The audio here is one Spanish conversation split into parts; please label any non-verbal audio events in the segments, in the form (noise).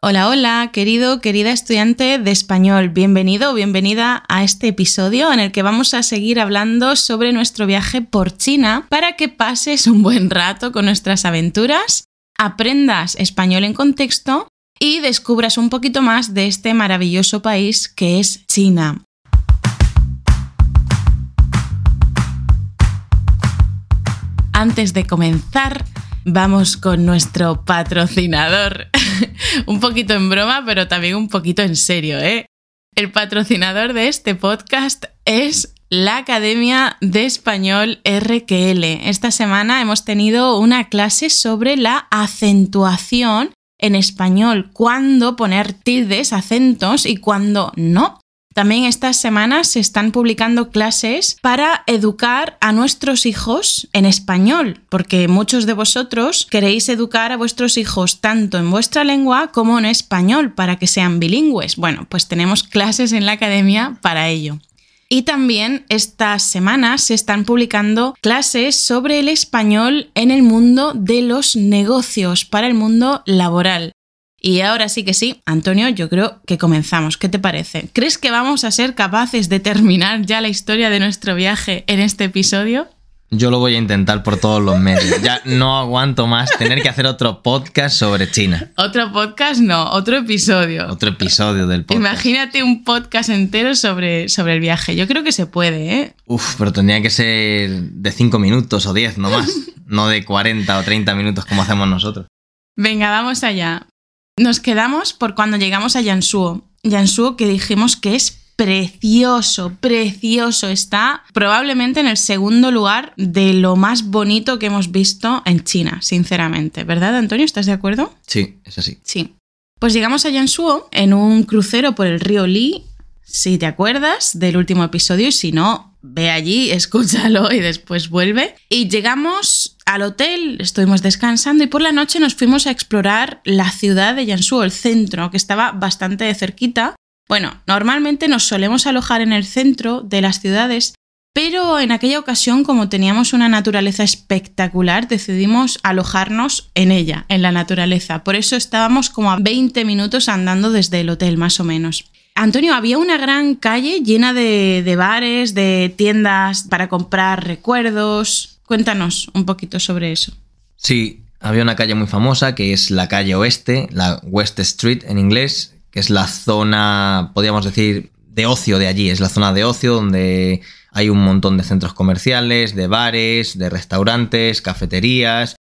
Hola, hola, querido, querida estudiante de español, bienvenido o bienvenida a este episodio en el que vamos a seguir hablando sobre nuestro viaje por China para que pases un buen rato con nuestras aventuras, aprendas español en contexto y descubras un poquito más de este maravilloso país que es China. Antes de comenzar, vamos con nuestro patrocinador. (laughs) un poquito en broma, pero también un poquito en serio, ¿eh? El patrocinador de este podcast es la Academia de Español RQL. Esta semana hemos tenido una clase sobre la acentuación en español, cuándo poner tildes, acentos y cuándo no. También estas semanas se están publicando clases para educar a nuestros hijos en español, porque muchos de vosotros queréis educar a vuestros hijos tanto en vuestra lengua como en español para que sean bilingües. Bueno, pues tenemos clases en la academia para ello. Y también estas semanas se están publicando clases sobre el español en el mundo de los negocios, para el mundo laboral. Y ahora sí que sí, Antonio, yo creo que comenzamos. ¿Qué te parece? ¿Crees que vamos a ser capaces de terminar ya la historia de nuestro viaje en este episodio? Yo lo voy a intentar por todos los medios. Ya no aguanto más tener que hacer otro podcast sobre China. Otro podcast, no, otro episodio. Otro episodio del podcast. Imagínate un podcast entero sobre, sobre el viaje. Yo creo que se puede, ¿eh? Uf, pero tendría que ser de 5 minutos o 10, no más. (laughs) no de 40 o 30 minutos como hacemos nosotros. Venga, vamos allá. Nos quedamos por cuando llegamos a Yansuo. Yansuo que dijimos que es precioso, precioso. Está probablemente en el segundo lugar de lo más bonito que hemos visto en China, sinceramente. ¿Verdad, Antonio? ¿Estás de acuerdo? Sí, es así. Sí. Pues llegamos a Yansuo en un crucero por el río Li. Si te acuerdas del último episodio y si no, ve allí, (laughs) escúchalo y después vuelve. Y llegamos al hotel, estuvimos descansando y por la noche nos fuimos a explorar la ciudad de Yansú, el centro, que estaba bastante cerquita. Bueno, normalmente nos solemos alojar en el centro de las ciudades, pero en aquella ocasión, como teníamos una naturaleza espectacular, decidimos alojarnos en ella, en la naturaleza. Por eso estábamos como a 20 minutos andando desde el hotel, más o menos. Antonio, había una gran calle llena de, de bares, de tiendas para comprar recuerdos, Cuéntanos un poquito sobre eso. Sí, había una calle muy famosa que es la calle oeste, la West Street en inglés, que es la zona, podríamos decir, de ocio de allí. Es la zona de ocio donde hay un montón de centros comerciales, de bares, de restaurantes, cafeterías.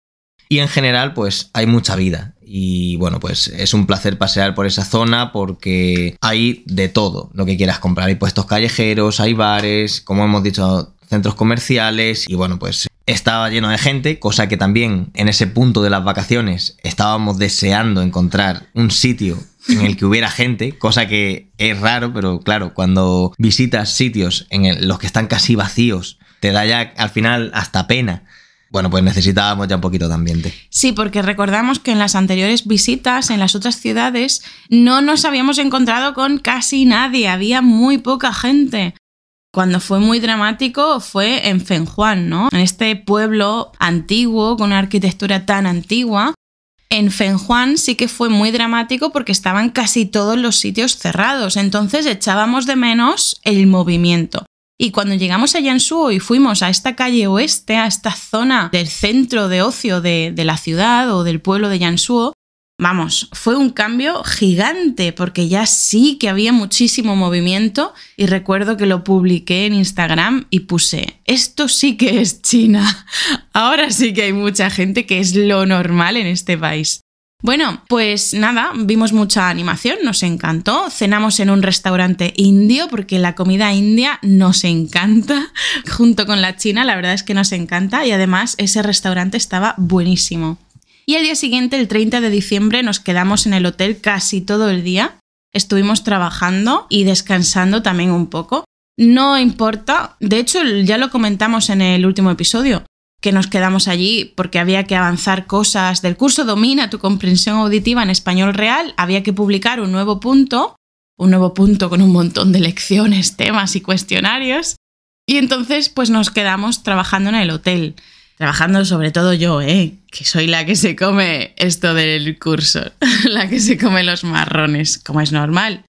Y en general, pues hay mucha vida. Y bueno, pues es un placer pasear por esa zona porque hay de todo lo que quieras comprar. Hay puestos callejeros, hay bares, como hemos dicho, centros comerciales. Y bueno, pues estaba lleno de gente, cosa que también en ese punto de las vacaciones estábamos deseando encontrar un sitio en el que hubiera gente, cosa que es raro, pero claro, cuando visitas sitios en los que están casi vacíos, te da ya al final hasta pena. Bueno, pues necesitábamos ya un poquito de ambiente. Sí, porque recordamos que en las anteriores visitas en las otras ciudades no nos habíamos encontrado con casi nadie, había muy poca gente cuando fue muy dramático fue en Fenjuan, ¿no? En este pueblo antiguo, con una arquitectura tan antigua. En Fenjuan sí que fue muy dramático porque estaban casi todos los sitios cerrados, entonces echábamos de menos el movimiento. Y cuando llegamos a Yansuo y fuimos a esta calle oeste, a esta zona del centro de ocio de, de la ciudad o del pueblo de Yansuo, Vamos, fue un cambio gigante porque ya sí que había muchísimo movimiento y recuerdo que lo publiqué en Instagram y puse, esto sí que es China. (laughs) Ahora sí que hay mucha gente que es lo normal en este país. Bueno, pues nada, vimos mucha animación, nos encantó. Cenamos en un restaurante indio porque la comida india nos encanta. (laughs) Junto con la china, la verdad es que nos encanta y además ese restaurante estaba buenísimo. Y el día siguiente, el 30 de diciembre, nos quedamos en el hotel casi todo el día. Estuvimos trabajando y descansando también un poco. No importa, de hecho ya lo comentamos en el último episodio, que nos quedamos allí porque había que avanzar cosas del curso Domina tu comprensión auditiva en español real, había que publicar un nuevo punto, un nuevo punto con un montón de lecciones, temas y cuestionarios. Y entonces pues nos quedamos trabajando en el hotel. Trabajando sobre todo yo, ¿eh? Que soy la que se come esto del curso, (laughs) la que se come los marrones, como es normal.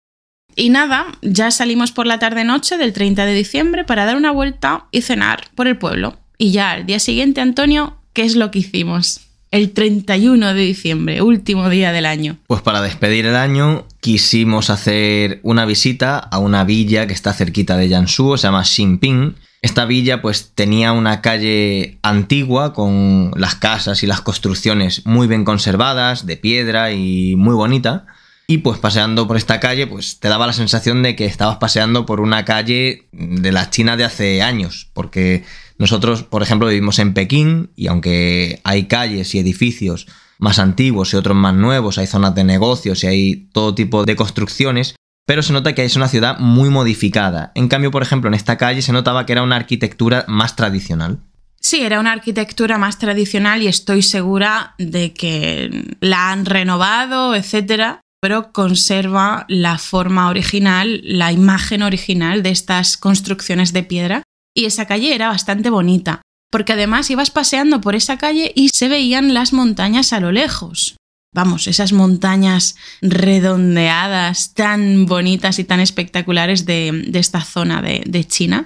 Y nada, ya salimos por la tarde-noche del 30 de diciembre para dar una vuelta y cenar por el pueblo. Y ya al día siguiente, Antonio, ¿qué es lo que hicimos? El 31 de diciembre, último día del año. Pues para despedir el año quisimos hacer una visita a una villa que está cerquita de Jiangsu, se llama Xinping. Esta villa pues tenía una calle antigua con las casas y las construcciones muy bien conservadas, de piedra y muy bonita. Y pues paseando por esta calle, pues te daba la sensación de que estabas paseando por una calle de la China de hace años, porque nosotros, por ejemplo, vivimos en Pekín y aunque hay calles y edificios más antiguos y otros más nuevos, hay zonas de negocios y hay todo tipo de construcciones, pero se nota que es una ciudad muy modificada. En cambio, por ejemplo, en esta calle se notaba que era una arquitectura más tradicional. Sí, era una arquitectura más tradicional y estoy segura de que la han renovado, etcétera, pero conserva la forma original, la imagen original de estas construcciones de piedra. Y esa calle era bastante bonita, porque además ibas paseando por esa calle y se veían las montañas a lo lejos. Vamos, esas montañas redondeadas, tan bonitas y tan espectaculares de, esta zona de, de China,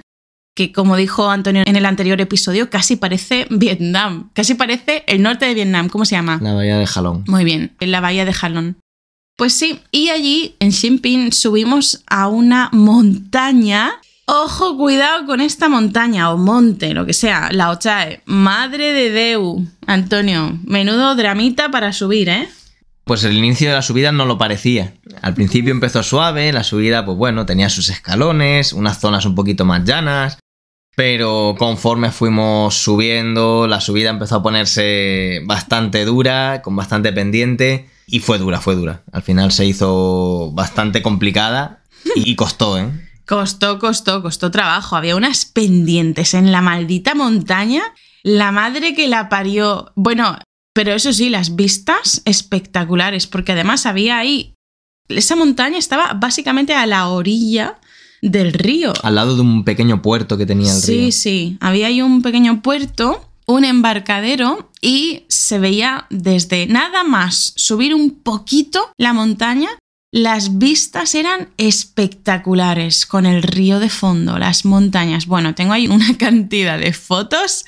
que como dijo Antonio en el anterior episodio, casi parece Vietnam, casi parece el norte de Vietnam, ¿cómo se llama? La bahía de Jalón. Muy bien, en la bahía de Jalón. Pues sí, y allí en Xinping subimos a una montaña. Ojo, cuidado con esta montaña o monte, lo que sea, la Ochae. Madre de Deu, Antonio, menudo dramita para subir, ¿eh? Pues el inicio de la subida no lo parecía. Al principio empezó suave, la subida, pues bueno, tenía sus escalones, unas zonas un poquito más llanas, pero conforme fuimos subiendo, la subida empezó a ponerse bastante dura, con bastante pendiente. Y fue dura, fue dura. Al final se hizo bastante complicada y costó, ¿eh? Costó, costó, costó trabajo. Había unas pendientes en la maldita montaña. La madre que la parió. Bueno, pero eso sí, las vistas espectaculares, porque además había ahí. Esa montaña estaba básicamente a la orilla del río. Al lado de un pequeño puerto que tenía el río. Sí, sí. Había ahí un pequeño puerto un embarcadero y se veía desde nada más subir un poquito la montaña. Las vistas eran espectaculares con el río de fondo, las montañas. Bueno, tengo ahí una (laughs) cantidad de fotos.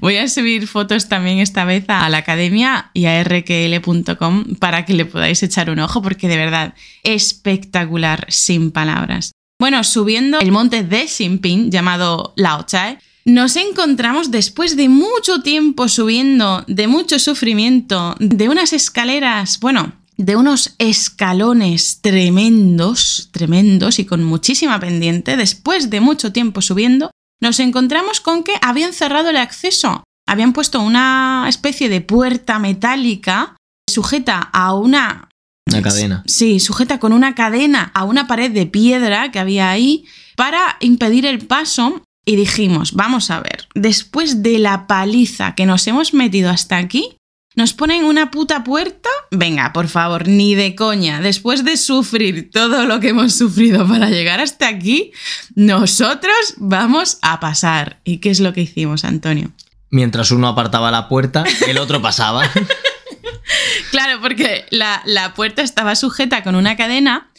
Voy a subir fotos también esta vez a la academia y a rql.com para que le podáis echar un ojo porque de verdad espectacular sin palabras. Bueno, subiendo el monte de Xinping llamado Lao Chai, nos encontramos después de mucho tiempo subiendo, de mucho sufrimiento, de unas escaleras, bueno, de unos escalones tremendos, tremendos y con muchísima pendiente, después de mucho tiempo subiendo, nos encontramos con que habían cerrado el acceso. Habían puesto una especie de puerta metálica sujeta a una... Una cadena. Sí, sujeta con una cadena a una pared de piedra que había ahí para impedir el paso y dijimos, vamos a ver, después de la paliza que nos hemos metido hasta aquí, ¿Nos ponen una puta puerta? Venga, por favor, ni de coña. Después de sufrir todo lo que hemos sufrido para llegar hasta aquí, nosotros vamos a pasar. ¿Y qué es lo que hicimos, Antonio? Mientras uno apartaba la puerta, el otro pasaba. (laughs) claro, porque la, la puerta estaba sujeta con una cadena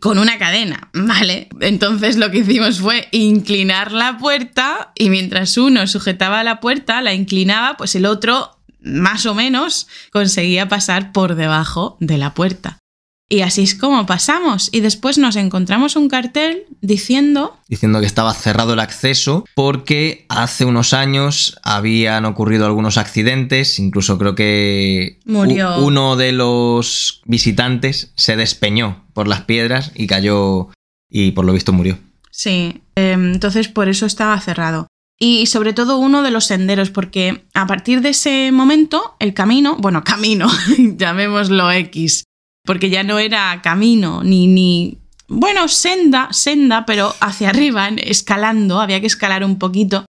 con una cadena, ¿vale? Entonces lo que hicimos fue inclinar la puerta y mientras uno sujetaba la puerta, la inclinaba, pues el otro más o menos conseguía pasar por debajo de la puerta. Y así es como pasamos. Y después nos encontramos un cartel diciendo... Diciendo que estaba cerrado el acceso porque hace unos años habían ocurrido algunos accidentes. Incluso creo que Murió. uno de los visitantes se despeñó por las piedras y cayó y por lo visto murió. Sí, em, entonces por eso estaba cerrado. Y sobre todo uno de los senderos, porque a partir de ese momento el camino, bueno, (laughs) camino, llamémoslo X, porque ya no era camino ni, ni, bueno, senda, senda, pero hacia arriba, escalando, había que escalar un poquito.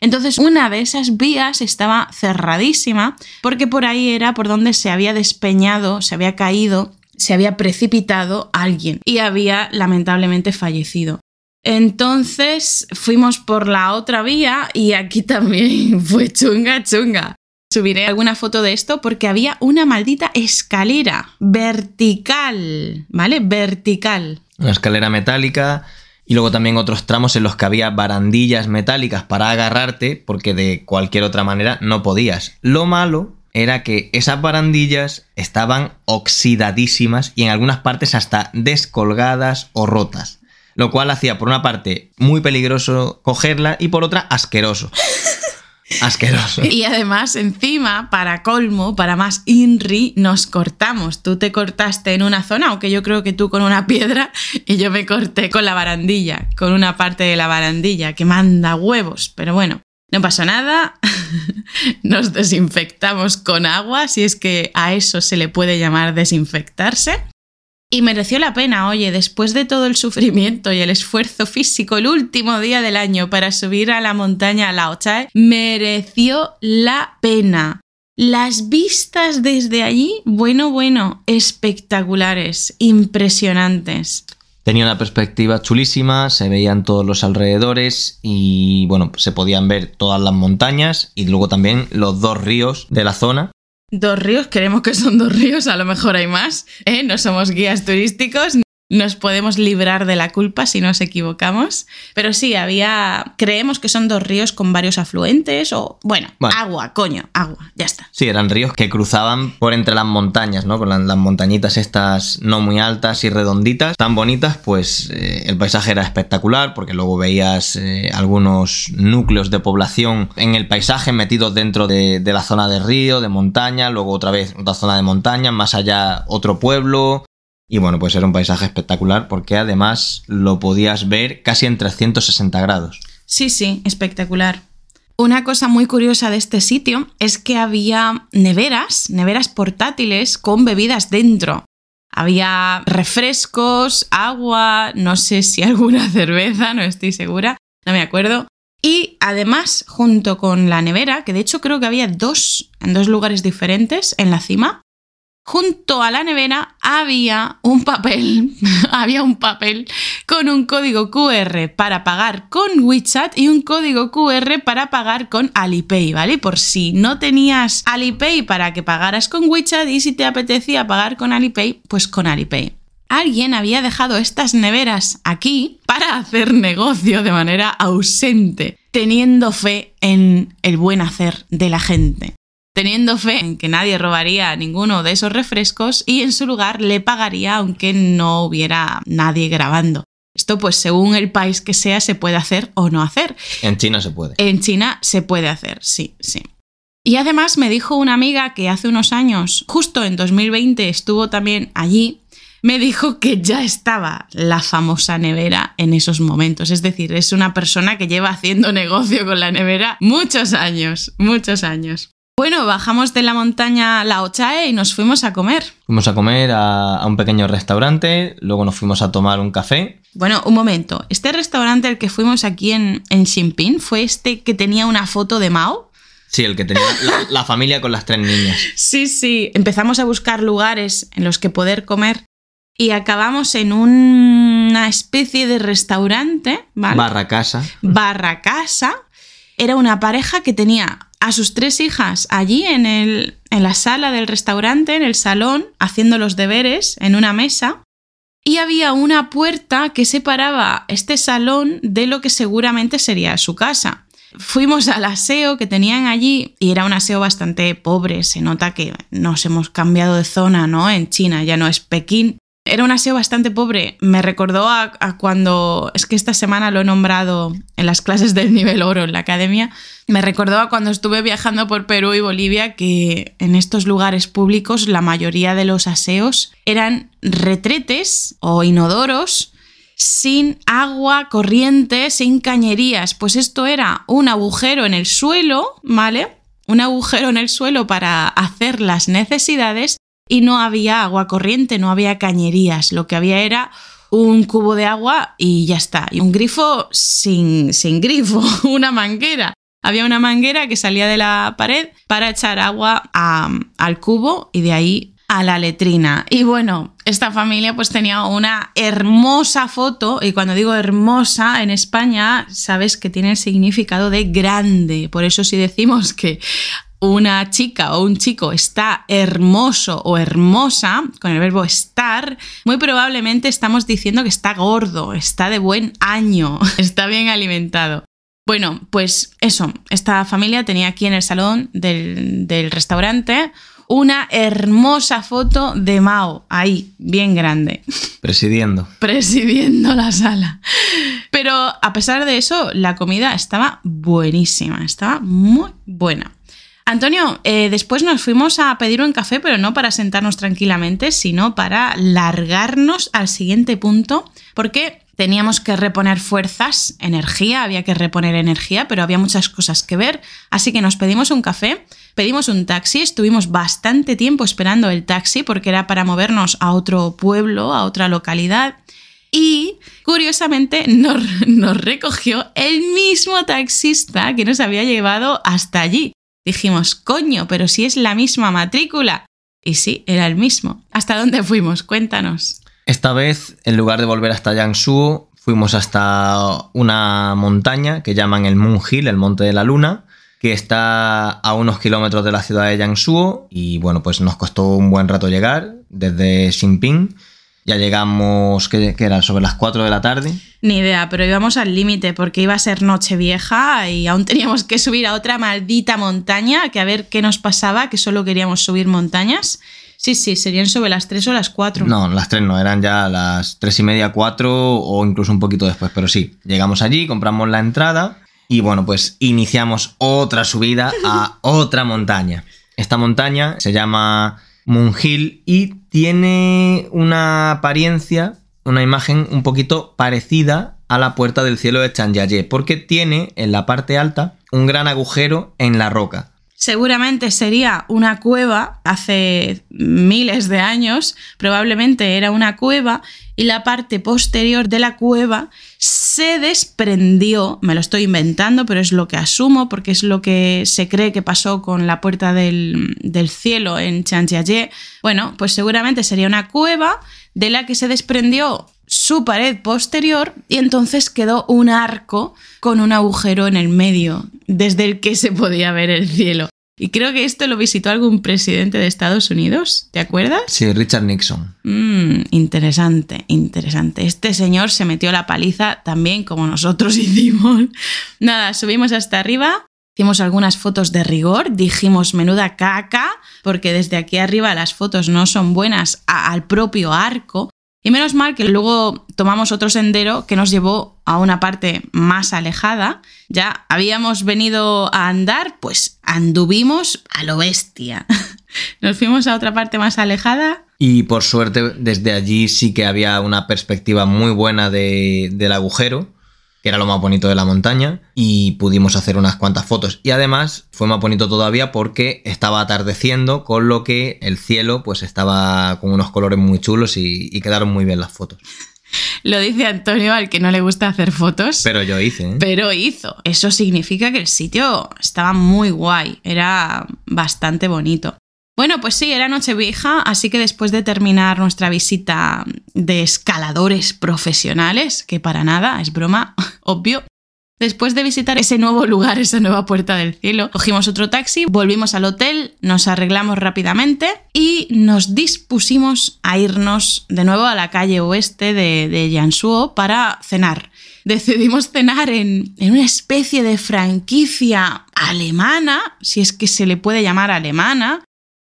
Entonces una de esas vías estaba cerradísima porque por ahí era por donde se había despeñado, se había caído, se había precipitado alguien y había lamentablemente fallecido. Entonces fuimos por la otra vía y aquí (laughs) también fue chunga, chunga. Subiré alguna foto de esto porque había una maldita escalera vertical, ¿vale? Vertical. Una escalera metálica y luego también otros tramos en los que había barandillas metálicas para agarrarte porque de cualquier otra manera no podías. Lo malo era que esas barandillas estaban oxidadísimas y en algunas partes hasta descolgadas o rotas lo cual hacía por una parte muy peligroso cogerla y por otra asqueroso. (laughs) Asqueroso. Y además, encima, para colmo, para más INRI, nos cortamos. Tú te cortaste en una zona, aunque yo creo que tú con una piedra, y yo me corté con la barandilla, con una parte de la barandilla, que manda huevos. Pero bueno, no pasó nada. (laughs) Nos desinfectamos con agua, si es que a eso se le puede llamar desinfectarse. Y mereció la pena, oye, después de todo el sufrimiento y el esfuerzo físico el último día del año para subir a la montaña Lao Chae, mereció la pena. Las vistas desde allí, bueno, bueno, espectaculares, impresionantes. Tenía una perspectiva chulísima, se veían todos los alrededores y bueno, se podían ver todas las montañas y luego también los dos ríos de la zona Dos ríos, creemos que son dos ríos, a lo mejor hay más, ¿eh? no somos guías turísticos, nos podemos librar de la culpa si nos equivocamos. Pero sí, había. Creemos que son dos ríos con varios afluentes o. Bueno, agua, coño, agua, ya está. Sí, eran ríos que cruzaban por entre las montañas, ¿no? Con las, montañitas estas no muy altas y redonditas, tan bonitas, pues eh, el paisaje era espectacular porque luego veías eh, algunos núcleos de población en el paisaje metidos dentro de, de la zona de río, de montaña, luego otra vez otra zona de montaña, más allá otro pueblo, y bueno, pues era un paisaje espectacular porque además lo podías ver casi en 360 grados. Sí, sí, espectacular. Una cosa muy curiosa de este sitio es que había neveras, neveras portátiles con bebidas dentro. Había refrescos, agua, no sé si (laughs) alguna cerveza, no estoy segura, no me acuerdo. Y además, junto con la nevera, que de hecho creo que había dos en dos lugares diferentes en la cima, junto a la nevera había un papel, (laughs) había un papel con un código QR para pagar con WeChat y un código QR para pagar con Alipay, ¿vale? Por si no tenías Alipay para que pagaras con WeChat y si te apetecía pagar con Alipay, pues con Alipay. Alguien había dejado estas neveras aquí para hacer negocio de manera ausente, teniendo fe en el buen hacer de la gente teniendo fe en que nadie robaría ninguno de esos refrescos y en su lugar le pagaría aunque no hubiera nadie grabando. Esto pues según el país que sea se puede hacer o no hacer. En China se puede. En China se puede hacer, sí, sí. Y además me dijo una amiga que hace unos años, justo en 2020, estuvo también allí, me dijo que ya estaba la famosa nevera en esos momentos. Es decir, es una persona que lleva haciendo (laughs) negocio con la nevera muchos años, muchos años. Bueno, bajamos de la montaña La Ochae y nos fuimos a comer. Fuimos a comer a, un pequeño restaurante, luego nos fuimos a tomar un café. Bueno, un momento. Este restaurante al que fuimos aquí en, en Xinping fue este que tenía una foto de Mao. Sí, el que tenía la, familia con las tres niñas. (laughs) Sí, sí. Empezamos a buscar lugares en los que poder comer y acabamos en una especie de restaurante, ¿vale? Barra casa. Barra casa. Era una pareja que tenía a sus tres hijas allí en, el, en la sala del restaurante, en el salón, haciendo los deberes en una mesa. Y había una puerta que separaba este salón de lo que seguramente sería su casa. Fuimos al aseo que tenían allí y era un aseo bastante pobre. Se nota que nos hemos cambiado de zona, ¿no? En China ya no es Pekín. Era un aseo bastante pobre. Me recordó a, cuando, es que esta semana lo he nombrado en las clases del nivel oro en la academia, me recordó a cuando estuve viajando por Perú y Bolivia que en estos lugares públicos la mayoría de los aseos eran retretes o inodoros sin agua corriente, sin cañerías. Pues esto era un agujero en el suelo, ¿vale? Un agujero en el suelo para hacer las necesidades y no había agua corriente, no había cañerías, lo que había era un cubo de agua y ya está, y un grifo sin, sin grifo, (laughs) una manguera. Había una manguera que salía de la pared para echar agua al cubo y de ahí a la letrina. Y bueno, esta familia pues tenía una hermosa foto, y cuando digo hermosa en España, sabes que tiene el significado de grande. Por eso si decimos que una chica o un chico está hermoso o hermosa, con el verbo estar, muy probablemente estamos diciendo que está gordo, está de buen año, (laughs) está bien alimentado. Bueno, pues eso, esta familia tenía aquí en el salón del, del restaurante una hermosa foto de Mao, ahí, bien grande. (laughs) Presidiendo. Presidiendo la sala. Pero a pesar de eso, la comida estaba buenísima, estaba muy buena. Antonio, eh, después nos fuimos a pedir un café, pero no para sentarnos tranquilamente, sino para largarnos al siguiente punto, porque teníamos que reponer fuerzas, energía, había que reponer energía, pero había muchas cosas que ver, así que nos pedimos un café, pedimos un taxi, estuvimos bastante tiempo esperando el taxi porque era para movernos a otro pueblo, a otra localidad. Y curiosamente nos, (laughs) nos recogió el mismo taxista que nos había llevado hasta allí. Dijimos, coño, pero si es la misma matrícula. Y sí, era el mismo. ¿Hasta dónde fuimos? Cuéntanos. Esta vez, en lugar de volver hasta Jiangsu, fuimos hasta una montaña que llaman el Moon Hill, el Monte de la Luna, que está a unos kilómetros de la ciudad de Jiangsu y bueno, pues nos costó un buen rato llegar desde Xinping ya llegamos, ¿qué, era? ¿Sobre las 4 de la tarde? Ni idea, pero íbamos al límite porque iba a ser noche vieja y aún teníamos que subir a otra maldita montaña, que a ver qué nos pasaba, que solo queríamos subir montañas. Sí, sí, serían sobre las 3 o las 4. No, las 3 no, eran ya las 3 y media, 4 o incluso un poquito después, pero sí, llegamos allí, compramos la entrada y bueno, pues iniciamos otra subida a otra montaña. Esta montaña se llama Hill y tiene una apariencia, una imagen un poquito parecida a la puerta del cielo de Chanyaye, porque tiene en la parte alta un gran agujero en la roca. Seguramente sería una cueva hace miles de años, probablemente era una cueva y la parte posterior de la cueva se desprendió, me lo estoy inventando, pero es lo que asumo porque es lo que se cree que pasó con la puerta del, cielo en Chanjiaye. Bueno, pues seguramente sería una cueva de la que se desprendió su pared posterior y entonces quedó un arco con un agujero en el medio desde el que se podía ver el cielo. Y creo que esto lo visitó algún presidente de Estados Unidos, ¿te acuerdas? Sí, Richard Nixon. Mm, interesante, interesante. Este señor se metió la paliza también como nosotros (laughs) hicimos. Nada, subimos hasta arriba, hicimos algunas fotos de rigor, dijimos menuda caca, porque desde aquí arriba las fotos no son buenas al propio arco. Y menos mal que luego tomamos otro sendero que nos llevó a una parte más alejada. Ya habíamos venido a andar, pues anduvimos a lo bestia. (laughs) Nos fuimos a otra parte más alejada. Y por suerte desde allí sí que había una perspectiva muy buena del agujero que era lo más bonito de la montaña, y pudimos hacer unas cuantas fotos. Y además fue más bonito todavía porque estaba atardeciendo, con lo que el cielo pues estaba con unos colores muy chulos y, quedaron muy bien las fotos. (laughs) Lo dice Antonio al que no le gusta hacer fotos. Pero yo hice. ¿eh? Pero hizo. Eso significa que el sitio estaba muy guay. Era bastante bonito. Bueno, pues sí, era Nochevieja, así que después de terminar nuestra visita de escaladores profesionales, que para nada, es broma, (laughs) obvio, Después de visitar ese nuevo lugar, esa nueva puerta del cielo, cogimos otro taxi, volvimos al hotel, nos arreglamos rápidamente y nos dispusimos a irnos de nuevo a la calle oeste de, de para cenar. Decidimos cenar en, en una especie de franquicia alemana, si es que se le puede llamar alemana,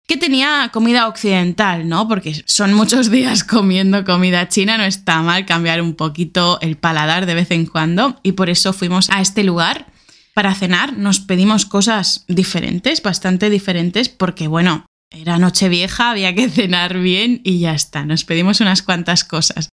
que tenía comida occidental, ¿no? Porque son muchos días comiendo comida china, no está mal cambiar un poquito el paladar de vez en cuando y por eso fuimos a este lugar para cenar. Nos pedimos cosas diferentes, bastante diferentes, porque bueno, era noche vieja, había que (laughs) cenar bien y ya está, nos pedimos unas cuantas cosas.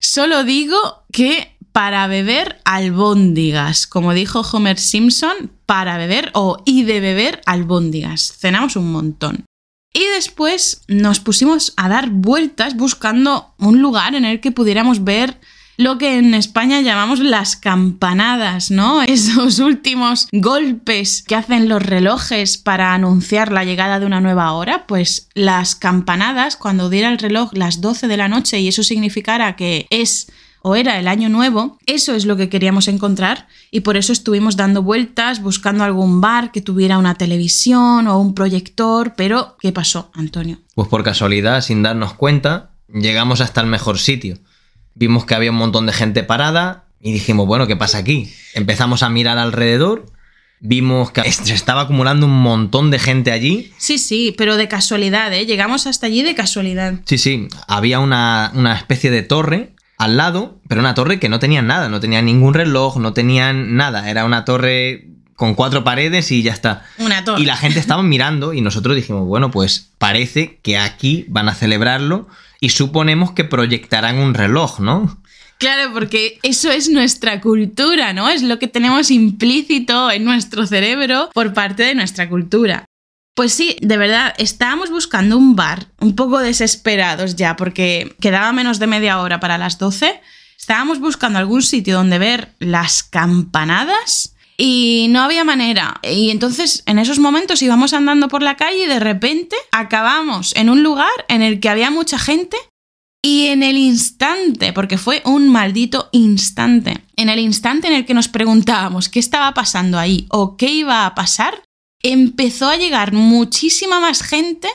Solo digo que para beber albóndigas, como dijo Homer Simpson, para beber o y de beber albóndigas. Cenamos un montón. Y después nos pusimos a dar vueltas buscando un lugar en el que pudiéramos ver lo que en España llamamos las campanadas, ¿no? (laughs) Esos últimos golpes que hacen los relojes para anunciar la llegada de una nueva hora, pues las campanadas, cuando diera el reloj las 12 de la noche y eso significara que es o era el año nuevo, eso es lo que queríamos encontrar y por eso estuvimos dando vueltas buscando algún bar que tuviera una televisión o un proyector, pero ¿qué pasó, Antonio? Pues por casualidad, sin darnos cuenta, llegamos hasta el mejor sitio vimos que había un montón de gente parada y dijimos, bueno, ¿qué pasa aquí? Empezamos a mirar alrededor, vimos que se estaba acumulando un montón de gente allí. Sí, sí, pero de casualidad, ¿eh? Llegamos hasta allí de casualidad. Sí, sí, había una, especie de torre al lado, pero una torre que no tenía nada, no tenía ningún reloj, no tenían nada, era una torre con cuatro paredes y ya está. Una torre. Y la gente estaba mirando y nosotros dijimos, bueno, pues parece que aquí van a celebrarlo y suponemos que proyectarán un reloj, ¿no? Claro, porque eso es nuestra cultura, ¿no? Es lo que tenemos implícito en nuestro cerebro por parte de nuestra cultura. Pues sí, de verdad, estábamos buscando un bar, un poco desesperados ya, porque quedaba menos de media hora para las 12. Estábamos buscando algún sitio donde ver las campanadas y no había manera. Y entonces en esos momentos íbamos andando por la calle y de repente acabamos en un lugar en el que había mucha gente y en el instante, porque fue un maldito instante, en el instante en el que nos preguntábamos qué estaba pasando ahí o qué iba a pasar, empezó a llegar muchísima más gente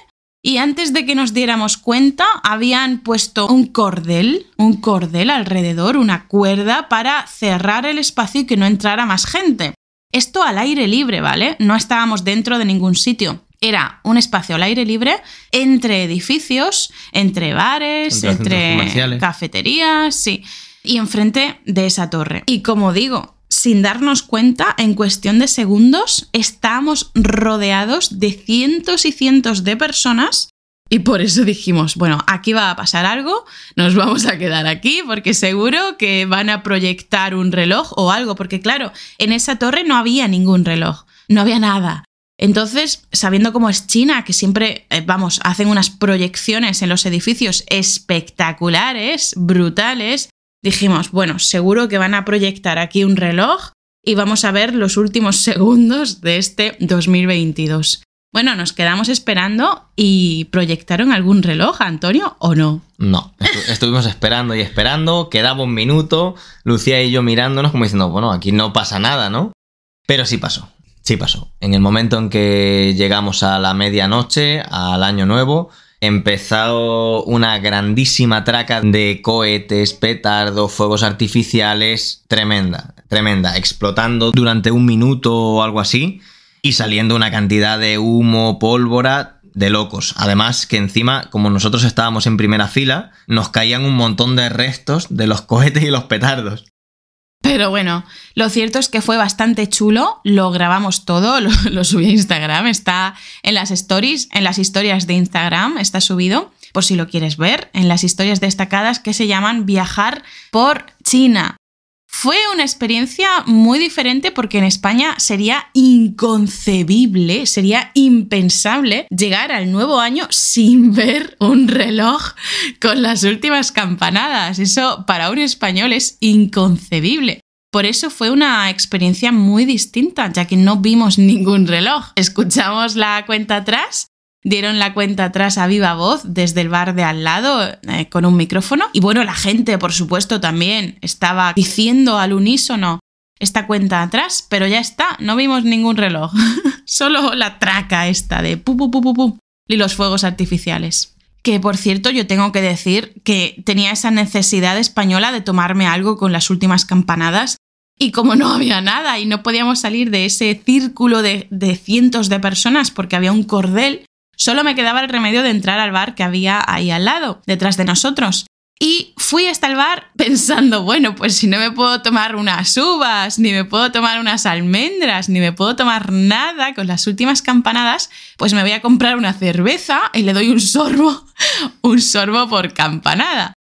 y antes de que nos diéramos cuenta habían puesto un cordel, un cordel alrededor, una cuerda para cerrar el espacio y que no entrara más gente. Esto al aire libre, ¿vale? No estábamos dentro de ningún sitio. Era un espacio al aire libre entre edificios, entre bares, entre, cafeterías, sí. Y enfrente de esa torre. Y como digo, sin darnos cuenta, en cuestión de segundos, estábamos rodeados de cientos y cientos de personas y por eso dijimos, bueno, aquí va a pasar algo, nos vamos a quedar aquí porque seguro que van a proyectar un reloj o algo, porque claro, en esa torre no había ningún reloj, no había nada. Entonces, sabiendo cómo es China, que siempre, eh, vamos, hacen unas proyecciones en los edificios espectaculares, brutales, dijimos, bueno, seguro que van a proyectar aquí un reloj y vamos a ver los últimos (laughs) segundos de este 2022. Bueno, nos quedamos esperando y proyectaron algún reloj, Antonio, ¿o no? No, (laughs) estuvimos esperando y esperando, quedaba un minuto, Lucía y yo mirándonos como diciendo, bueno, aquí no pasa nada, ¿no? Pero sí pasó, sí pasó. En el momento en que llegamos a la medianoche, al año nuevo, empezó una grandísima traca de cohetes, petardos, fuegos artificiales, tremenda, tremenda, explotando durante un minuto o algo así y saliendo una cantidad de humo, pólvora de locos. Además que encima, como nosotros estábamos en primera fila, nos caían un montón de restos de los cohetes y los petardos. Pero bueno, lo cierto es que fue bastante chulo, lo grabamos todo, (laughs) lo, subí a Instagram, está en las stories, en las historias de Instagram, está subido, por si lo quieres ver, en las historias destacadas que se llaman Viajar por China. Fue una experiencia muy diferente porque en España sería inconcebible, sería impensable llegar al nuevo año sin (laughs) ver un reloj con las últimas campanadas. Eso para un español es inconcebible. Por eso fue una experiencia muy distinta, ya que no vimos ningún reloj. Escuchamos la cuenta atrás dieron la cuenta atrás a viva voz desde el bar de al lado eh, con un micrófono. Y bueno, la gente, por supuesto, también estaba diciendo al unísono esta cuenta atrás, pero ya está, no vimos ningún reloj. (laughs) Solo la traca esta de pu, pu, pu, pu, y los fuegos artificiales. Que por cierto, yo tengo que decir que tenía esa necesidad española de tomarme algo con las últimas campanadas. Y como no había nada y no podíamos salir de ese círculo de, de cientos de personas porque había un cordel, Solo me quedaba el remedio de entrar al bar que había ahí al lado, detrás de nosotros. Y fui hasta el bar pensando, bueno, pues si no me puedo tomar unas uvas, ni me puedo tomar unas almendras, ni me puedo tomar nada con las últimas campanadas, pues me voy a comprar una cerveza y le doy un sorbo, (laughs) un sorbo por campanada.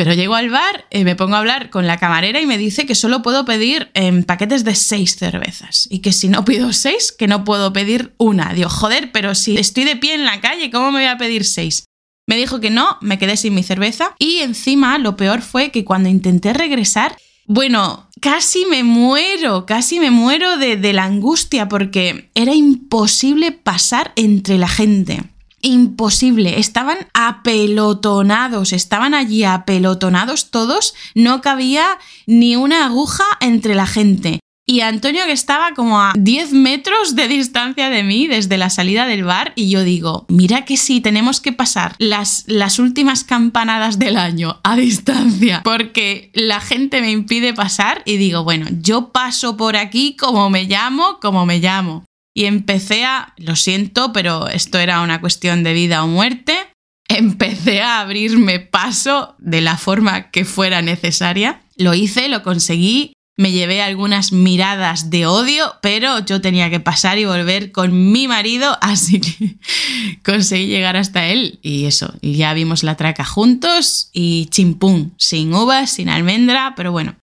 Pero llego al bar, eh, me pongo a hablar con la camarera y me dice que solo puedo pedir en paquetes de seis cervezas. Y que si no pido seis, que no puedo pedir una. Digo, joder, pero si estoy de pie en la calle, ¿cómo me voy a pedir seis? Me dijo que no, me quedé sin mi cerveza y encima lo peor fue que cuando intenté regresar, bueno, casi me muero, casi me muero de la angustia porque era imposible pasar entre la gente. Imposible, estaban apelotonados, estaban allí apelotonados todos, no cabía ni una aguja entre la gente. Y Antonio que estaba como a 10 metros de distancia de mí desde la salida del bar y yo digo, mira que sí, tenemos que pasar las, las últimas campanadas del año a distancia porque la gente me impide pasar y digo, bueno, yo paso por aquí como me llamo, como me llamo. Y empecé a, lo siento, pero esto era una cuestión de vida o muerte, (laughs) empecé a abrirme paso de la forma que fuera necesaria. Lo hice, lo conseguí me llevé algunas miradas de odio, pero yo tenía que pasar y volver con mi marido, (laughs) así que conseguí llegar hasta él y eso, ya vimos la traca juntos y chimpún, sin uvas, sin almendra, pero bueno,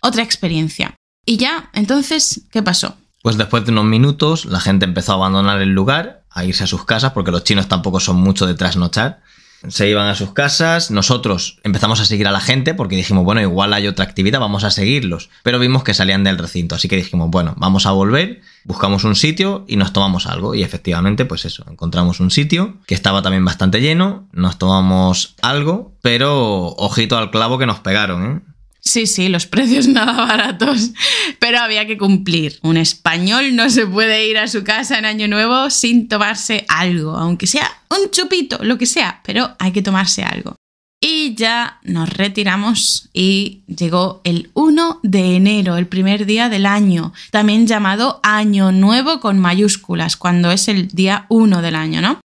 otra experiencia. Y ya, entonces, ¿qué pasó? Pues después de unos minutos la gente empezó a abandonar el lugar, a irse a sus casas, porque los chinos tampoco son mucho de trasnochar. Se iban a sus casas, nosotros empezamos a seguir a la gente porque dijimos, bueno, igual hay otra actividad, vamos a seguirlos, pero vimos que salían del recinto, así que dijimos, bueno, vamos a volver, buscamos un sitio y nos tomamos algo. Y efectivamente, pues eso, encontramos un sitio que estaba también bastante lleno, nos tomamos algo, pero ojito al clavo que nos pegaron, ¿eh? Sí, sí, los precios (laughs) nada baratos, pero había que cumplir. Un español no se puede ir a su casa en Año Nuevo sin tomarse algo, aunque sea un chupito, lo que sea, pero hay que tomarse algo. Y ya nos retiramos y llegó el 1 de enero, el primer día del año, también llamado Año Nuevo con mayúsculas, cuando es el día 1 del año, ¿no?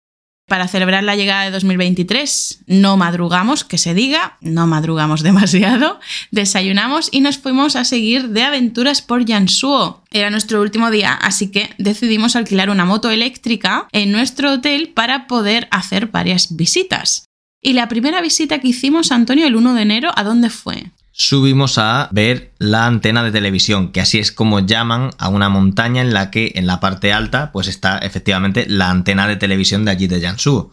Para celebrar la llegada de 2023 no madrugamos, que se diga, no madrugamos (laughs) demasiado, desayunamos y nos fuimos a seguir de aventuras por Yansuo. Era nuestro último día, así que decidimos alquilar una moto eléctrica en nuestro hotel para poder hacer varias visitas. Y la primera visita que hicimos, Antonio, el 1 de enero, ¿a dónde fue? Subimos a ver la antena de televisión, que así es como llaman a una montaña en la que en la parte alta pues está efectivamente la antena de televisión de allí de Jiangsu.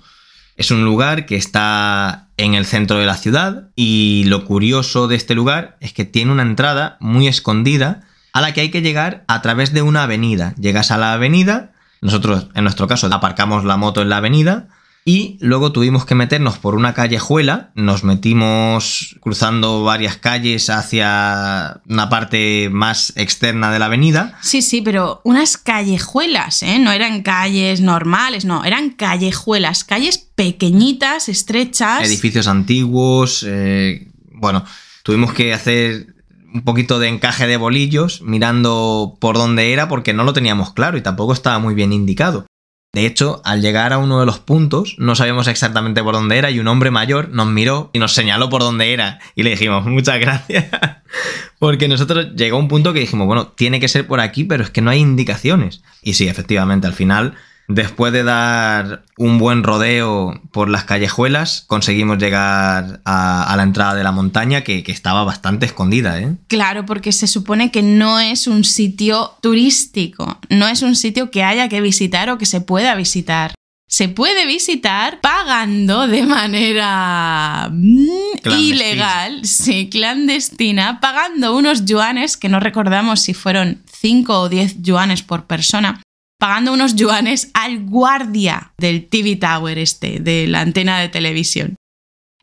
Es un lugar que está en el centro de la ciudad y lo curioso de este lugar es que tiene una entrada muy escondida a la que hay que llegar a través de una avenida. Llegas a la avenida, nosotros en nuestro caso aparcamos la moto en la avenida, y luego tuvimos que meternos por una callejuela, nos metimos cruzando varias calles hacia una parte más externa de la avenida. Sí, sí, pero unas callejuelas, ¿eh? No eran calles normales, no, eran callejuelas, calles pequeñitas, estrechas. Edificios antiguos, eh, bueno, tuvimos que hacer un poquito de encaje de bolillos mirando por dónde era porque no lo teníamos claro y tampoco estaba muy bien indicado. De hecho, al llegar a uno de los puntos, no sabíamos exactamente por dónde era y un hombre mayor nos miró y nos señaló por dónde era. Y le dijimos, muchas gracias. (laughs) Porque nosotros llegó un punto que dijimos, bueno, tiene que ser por aquí, pero es que no hay indicaciones. Y sí, efectivamente, al final Después de dar un buen rodeo por las callejuelas, conseguimos llegar a, la entrada de la montaña que, que, estaba bastante escondida. ¿eh? Claro, porque se supone que no es un sitio turístico, no es un sitio que haya que visitar o que se pueda visitar. Se puede visitar pagando de manera mm, ilegal, sí, clandestina, pagando unos yuanes, que no recordamos si fueron 5 o 10 yuanes por persona, pagando unos yuanes al guardia del TV Tower este, de la antena de televisión.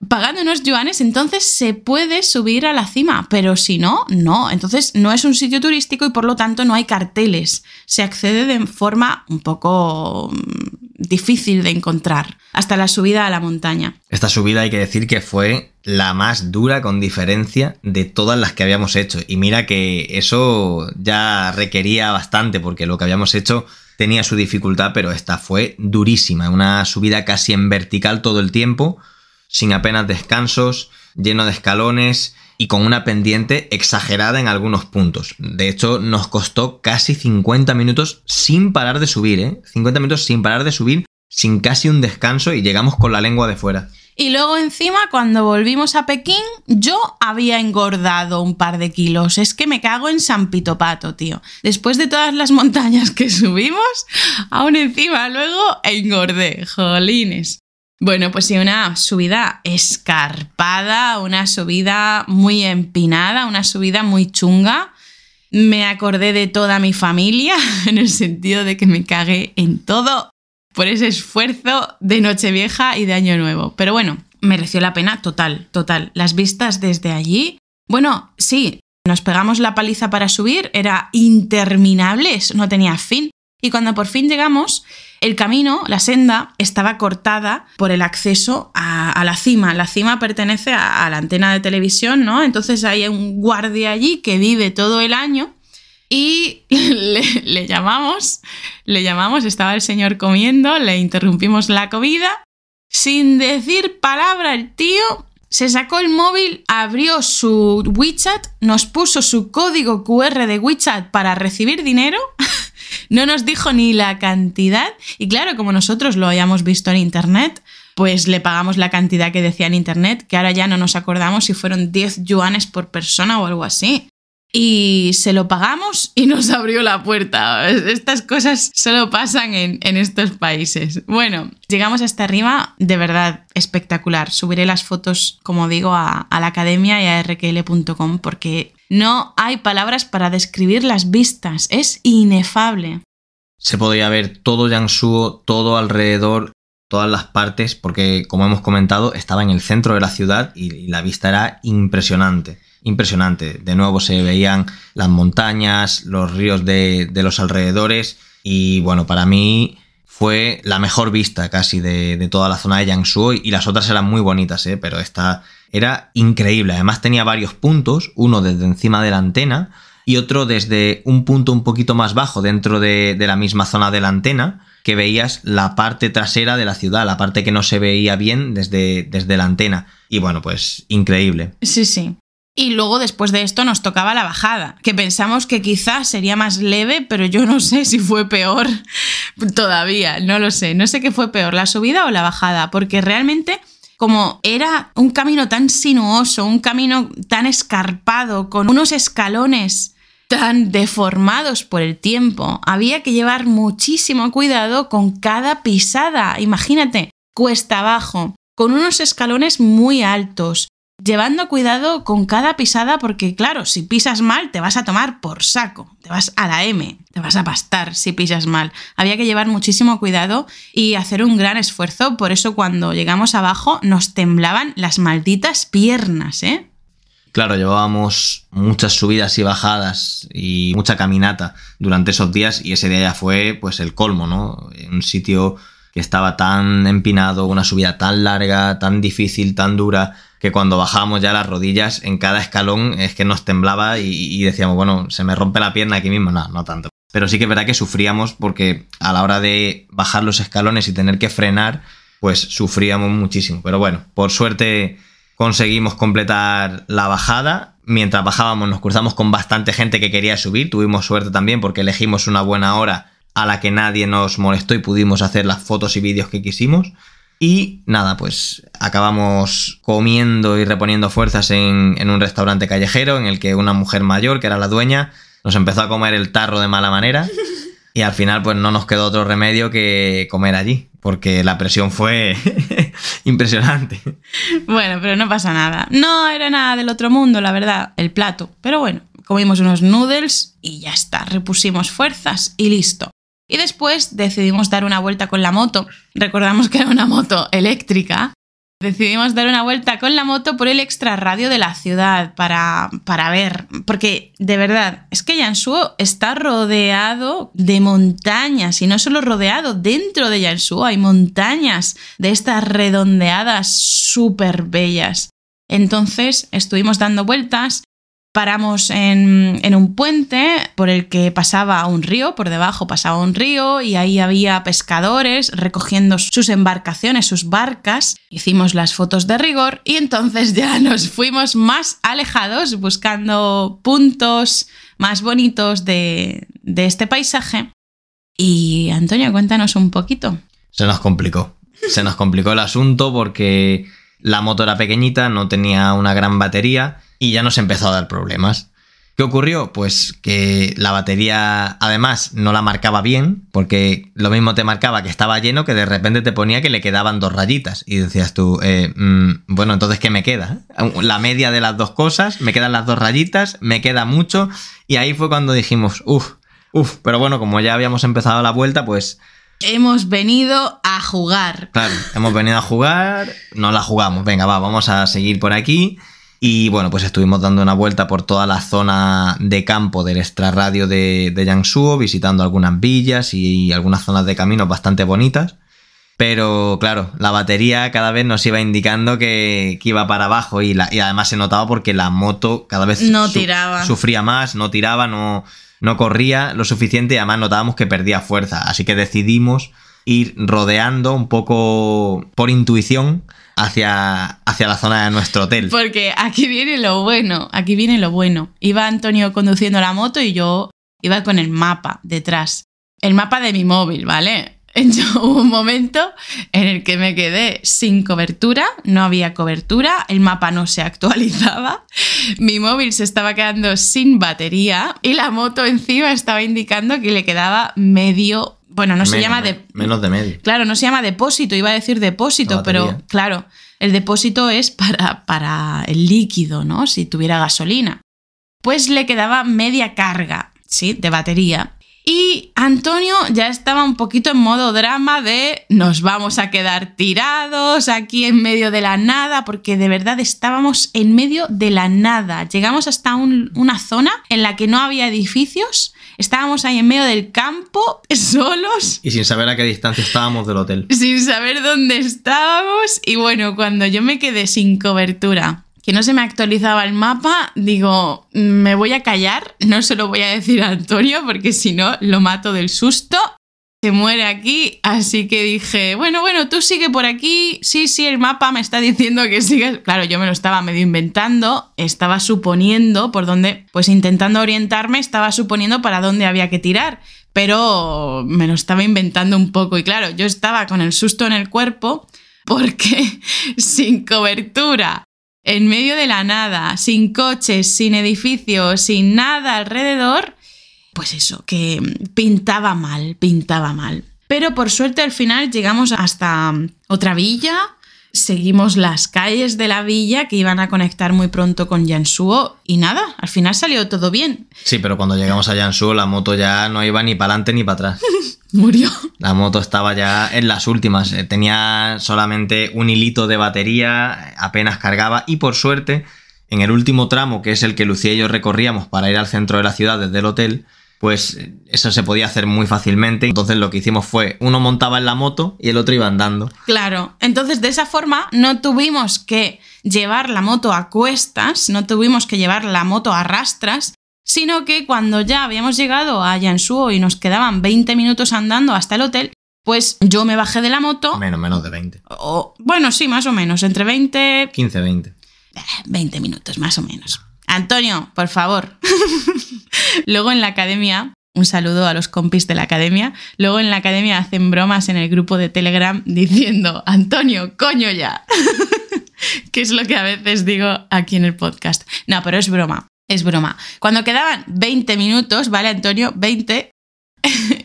Pagando unos yuanes, entonces se puede subir a la cima, pero si no, no. Entonces no es un sitio turístico y por lo tanto no hay carteles. Se accede de forma un poco mm, difícil de encontrar hasta la subida a la montaña. Esta subida hay que decir que fue la más dura con diferencia de todas las que habíamos hecho. Y mira que eso ya requería bastante porque lo que habíamos hecho tenía su dificultad, pero esta fue durísima, una subida casi en vertical todo el tiempo, sin apenas descansos, lleno de escalones y con una pendiente exagerada en algunos puntos. De hecho, nos costó casi 50 minutos sin parar de subir, ¿eh? 50 minutos sin parar de subir, sin casi un descanso y llegamos con la lengua de fuera. Y luego encima, cuando volvimos a Pekín, yo había engordado un par de kilos. Es que me cago en San Pitopato, tío. Después de todas las montañas que subimos, aún encima luego engordé, jolines. Bueno, pues sí, una subida escarpada, una subida muy empinada, una subida muy chunga. Me acordé de toda mi familia, (laughs) en el sentido de que me cagué en todo por ese esfuerzo de Nochevieja y de Año Nuevo. Pero bueno, mereció la pena total, total. Las vistas desde allí. Bueno, sí, nos pegamos la paliza para subir, era interminable, no tenía fin. Y cuando por fin llegamos, el camino, la senda, estaba cortada por el acceso a, la cima. La cima pertenece a, la antena de televisión, ¿no? Entonces hay un guardia allí que vive todo el año y le, llamamos, le llamamos, estaba el señor comiendo, le interrumpimos la comida. Sin decir palabra, el tío se sacó el móvil, abrió su WeChat, nos puso su código QR de WeChat para recibir dinero (laughs) no nos dijo ni la cantidad y claro, como nosotros lo hayamos visto en internet, pues le pagamos la cantidad que decía en internet, que ahora ya no nos acordamos si fueron 10 yuanes por persona o algo así. Y se lo pagamos y nos abrió la puerta. Estas cosas solo pasan en, estos países. Bueno, llegamos hasta arriba, de verdad espectacular. Subiré las fotos, como digo, a, a la academia y a rkl.com porque no hay palabras para describir las vistas, es inefable. Se podía ver todo Jiangsu, todo alrededor, todas las partes, porque como hemos comentado, estaba en el centro de la ciudad y la vista era impresionante. Impresionante. De nuevo se veían las montañas, los ríos de, los alrededores y bueno, para mí fue la mejor vista casi de, toda la zona de Jiangsu y las otras eran muy bonitas, ¿eh? pero esta era increíble. Además tenía varios puntos, uno desde encima de la antena y otro desde un punto un poquito más bajo dentro de, la misma zona de la antena, que veías la parte trasera de la ciudad, la parte que no se veía bien desde, desde la antena. Y bueno, pues increíble. Sí, sí. Y luego después de esto nos tocaba la bajada, que pensamos que quizás sería más leve, pero yo no sé si fue peor (laughs) todavía, no lo sé, no sé qué fue peor, la subida o la bajada, porque realmente como era un camino tan sinuoso, un camino tan escarpado, con unos escalones tan deformados por el tiempo, había que llevar muchísimo cuidado con cada pisada. Imagínate, cuesta abajo, con unos escalones muy altos, llevando cuidado con cada pisada porque claro, si pisas mal te vas a tomar por saco, te vas a la M, te vas a pastar si pisas mal. Había que llevar muchísimo cuidado y hacer un gran esfuerzo, por eso cuando llegamos abajo nos temblaban las malditas piernas, ¿eh? Claro, llevábamos muchas subidas y bajadas y mucha caminata durante esos días y ese día ya fue pues el colmo, ¿no? Un sitio que estaba tan empinado, una subida tan larga, tan difícil, tan dura, que cuando bajábamos ya las rodillas en cada escalón es que nos temblaba y, decíamos, bueno, se me rompe la pierna aquí mismo. No, no tanto. Pero sí que es verdad que sufríamos porque a la hora de bajar los escalones y tener que frenar, pues sufríamos muchísimo. Pero bueno, por suerte conseguimos completar la bajada. Mientras bajábamos nos cruzamos con bastante gente que quería subir. Tuvimos suerte también porque elegimos una buena hora a la que nadie nos molestó y pudimos hacer las fotos y vídeos que quisimos. Y nada, pues acabamos comiendo y reponiendo fuerzas en, un restaurante callejero en el que una mujer mayor, que era la dueña, nos empezó a comer el tarro de mala manera. (laughs) Y al final, pues no nos quedó otro remedio que comer allí, porque la presión fue (laughs) impresionante. Bueno, pero no pasa nada. No era nada del otro mundo, la verdad, el plato. Pero bueno, comimos unos noodles y ya está, repusimos fuerzas y listo. Y después decidimos dar una vuelta con la moto. Recordamos que era una moto eléctrica. Decidimos dar una vuelta con la moto por el extrarradio de la ciudad para, para ver. Porque de verdad, es que Yansú está rodeado de montañas. Y no solo rodeado, dentro de Yansú hay montañas de estas redondeadas súper bellas. Entonces estuvimos dando vueltas Paramos en, un puente por el que pasaba un río, por debajo pasaba un río y ahí había pescadores recogiendo sus embarcaciones, sus barcas. Hicimos las fotos de rigor y entonces ya (laughs) nos fuimos más alejados buscando puntos más bonitos de, de este paisaje. Y Antonio, cuéntanos un poquito. Se nos complicó. Se nos complicó el asunto porque la moto era pequeñita, no tenía una gran batería y ya nos empezó a dar problemas. ¿Qué ocurrió? Pues que la batería además no la marcaba bien, porque lo mismo te marcaba que estaba lleno que de repente te ponía que le quedaban dos rayitas. Y decías tú, eh, mm, bueno, entonces ¿qué me queda? La media de las dos cosas, me quedan las dos rayitas, me queda mucho. Y ahí fue cuando dijimos, uff, uff, pero bueno, como ya habíamos empezado la vuelta, pues... Hemos venido a jugar. Claro, hemos venido a jugar, no la jugamos, venga, va, vamos a seguir por aquí. Y bueno, pues estuvimos dando una vuelta por toda la zona de campo del extrarradio de, de visitando algunas villas y algunas zonas de caminos bastante bonitas. Pero claro, la batería cada vez nos iba indicando que, iba para abajo y, además se notaba porque la moto cada vez no tiraba. sufría más, no tiraba, no, no corría lo suficiente y además notábamos que perdía fuerza. Así que decidimos ir rodeando un poco por intuición hacia, hacia la zona de nuestro hotel. Porque aquí viene lo bueno, aquí viene lo bueno. Iba Antonio conduciendo la moto y yo iba con el mapa detrás. El mapa de mi móvil, ¿vale? (laughs) hubo un momento en el que me quedé sin cobertura, no había cobertura, el mapa no se actualizaba, (laughs) mi móvil se estaba quedando sin batería y la moto encima estaba indicando que le quedaba medio bueno, no se llama de. Menos de medio. Claro, no se llama depósito, iba a decir depósito, pero claro, el depósito es para, para el líquido, ¿no? Si tuviera gasolina. Pues le quedaba media carga, ¿sí? De batería. Y Antonio ya estaba un poquito en modo drama de nos vamos a quedar tirados aquí en medio de la nada, porque de verdad estábamos en medio de la nada. Llegamos hasta una zona en la que no había edificios, estábamos ahí en medio del campo, (laughs) solos. Y sin saber a qué distancia estábamos del hotel. Sin saber dónde estábamos. Y bueno, cuando yo me quedé sin cobertura que no se me actualizaba el mapa, digo, me voy a callar, no se lo voy a decir a Antonio porque si no lo mato del susto. Se muere aquí, así que dije, bueno, bueno, tú sigue por aquí. Sí, sí, el mapa me está diciendo que sigas. Claro, yo me lo estaba medio inventando, estaba suponiendo por dónde, pues intentando orientarme, estaba suponiendo para dónde había que tirar, pero me lo estaba inventando un poco. Y claro, yo estaba con el susto en el cuerpo porque (laughs) sin cobertura en medio de la nada, sin coches, sin edificios, sin nada alrededor, pues eso, que pintaba mal, pintaba mal. Pero por suerte al final llegamos hasta otra villa, seguimos las calles de la villa que iban a conectar muy pronto con Yansuo y nada, al final salió todo bien. Sí, pero cuando llegamos a Yansuo la moto ya no iba ni para adelante ni para atrás. (laughs) Murió. La moto estaba ya en las últimas, eh, tenía solamente un hilito de batería, apenas cargaba y por suerte en el último tramo, que es el que Lucía y yo recorríamos para ir al centro de la ciudad desde el hotel, pues eso se podía hacer muy fácilmente. Entonces lo que hicimos fue, uno montaba en la moto y el otro iba andando. Claro, entonces de esa forma no tuvimos que llevar la moto a cuestas, no tuvimos que llevar la moto a rastras, sino que cuando ya habíamos llegado a Yansuo y nos quedaban 20 minutos andando hasta el hotel, pues yo me bajé de la moto. Menos, menos de 20. O, bueno, sí, más o menos, entre 20... 15, 20. 20 minutos, más o menos. Antonio, por favor. (laughs) Luego en la academia, un saludo a los compis de la academia, luego en la academia hacen bromas en el grupo de Telegram diciendo, Antonio, coño ya. (laughs) que es lo que a veces digo aquí en el podcast. No, pero es broma, es broma. Cuando quedaban 20 minutos, ¿vale, Antonio? 20.